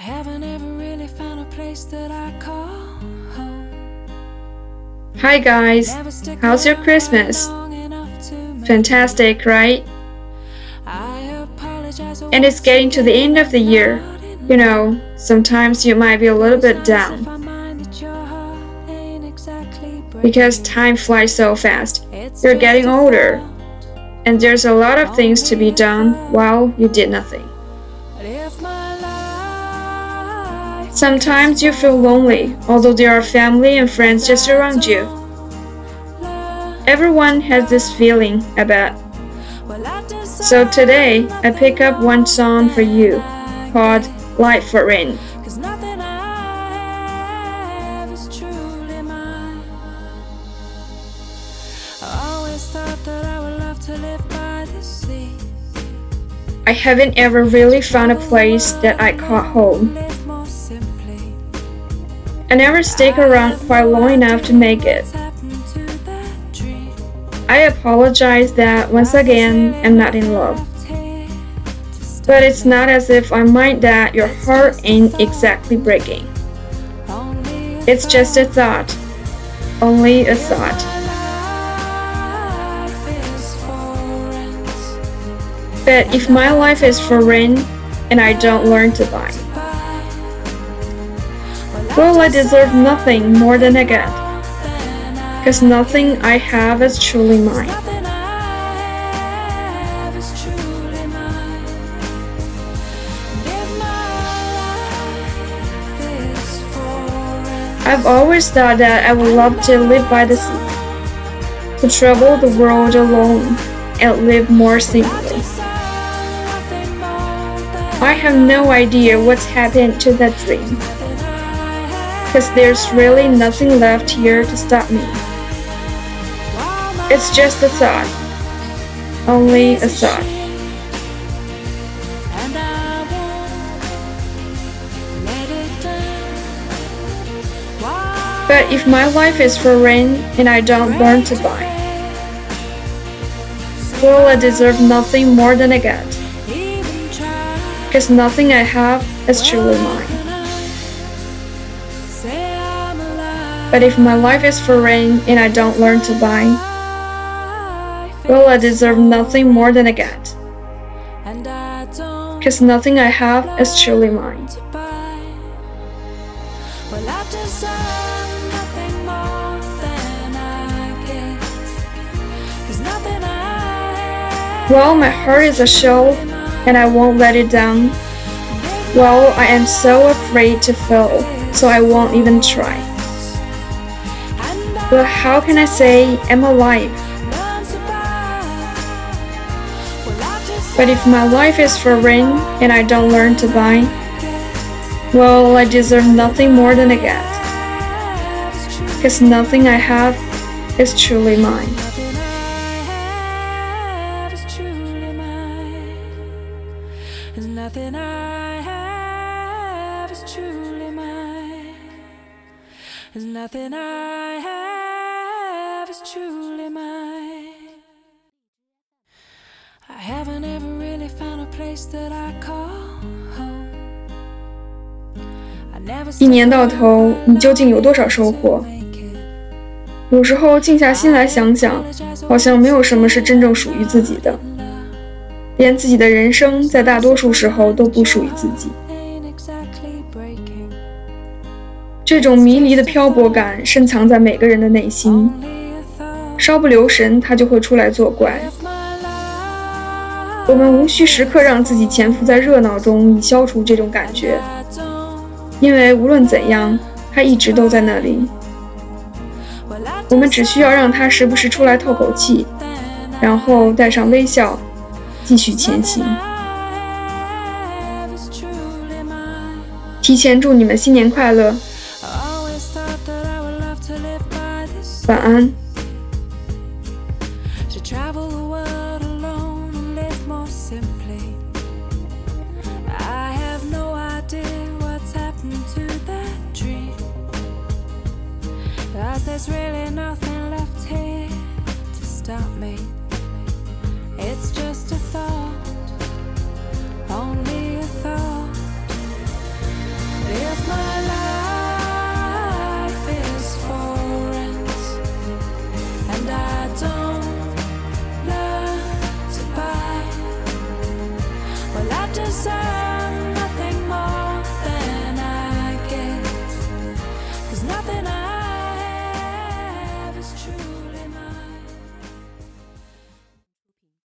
haven't ever really found a place that I call home. Hi guys, how's your Christmas? long enough to make- Fantastic, right? And it's getting to the end of the year. You know, sometimes you might be a little bit down because time flies so fast. You're getting older, and there's a lot of things to be done while you did nothing. Sometimes you feel lonely, although there are family and friends just around you. Everyone has this feeling, I bet. So today, I pick up one song for you called Life for Rent. I have is truly mine. I always thought that I would love to live by the sea. I haven't ever really found a place that I call home. I never stick around quite long enough to make it. I apologize that once again I'm not in love. But it's not as if I mind that your heart ain't exactly breaking. It's just a thought. Only a thought. But if my life is for rent and I don't learn to buy, well, I deserve nothing more than I get. Cause nothing I have is truly mine. I've always thought that I would love to live by the sea, to travel the world alone and live more simply. I have no idea what's happened to that dream. Because there's really nothing left here to stop me. It's just a thought, only a thought. And I won't let it down. Why But if my life is for rent and I don't learn to buy, well, I deserve nothing more than I get, because nothing I have is truly mine. Say I'm alive. But if my life is for rent and I don't learn to buy, well, I deserve nothing more than I get, And I don't because nothing I have is truly mine. to buy. Well, I deserve nothing more than I get. 'Cause nothing I have Well, my heart is a shell and I won't let it down. Well, I am so afraid to fail, so I won't even try. But how can I say I'm alive? But if my life is for rent and I don't learn to buy, well, I deserve nothing more than I get, because nothing I have is truly mine. Nothing I There's nothing I have is truly mine. I haven't ever really found a place that I call home. I never 一年到头，你究竟有多少收获？有时候静下心来想想，好像没有什么是真正属于自己的，连自己的人生在大多数时候都不属于自己。这种迷离的漂泊感深藏在每个人的内心，稍不留神，它就会出来作怪。我们无需时刻让自己潜伏在热闹中，以消除这种感觉，因为无论怎样，它一直都在那里。我们只需要让它时不时出来透口气，然后带上微笑，继续前行。提前祝你们新年快乐，would to live by this. 晚安。To travel the world alone and live more simply. I have no idea what's happened to that dream. Cause there's really nothing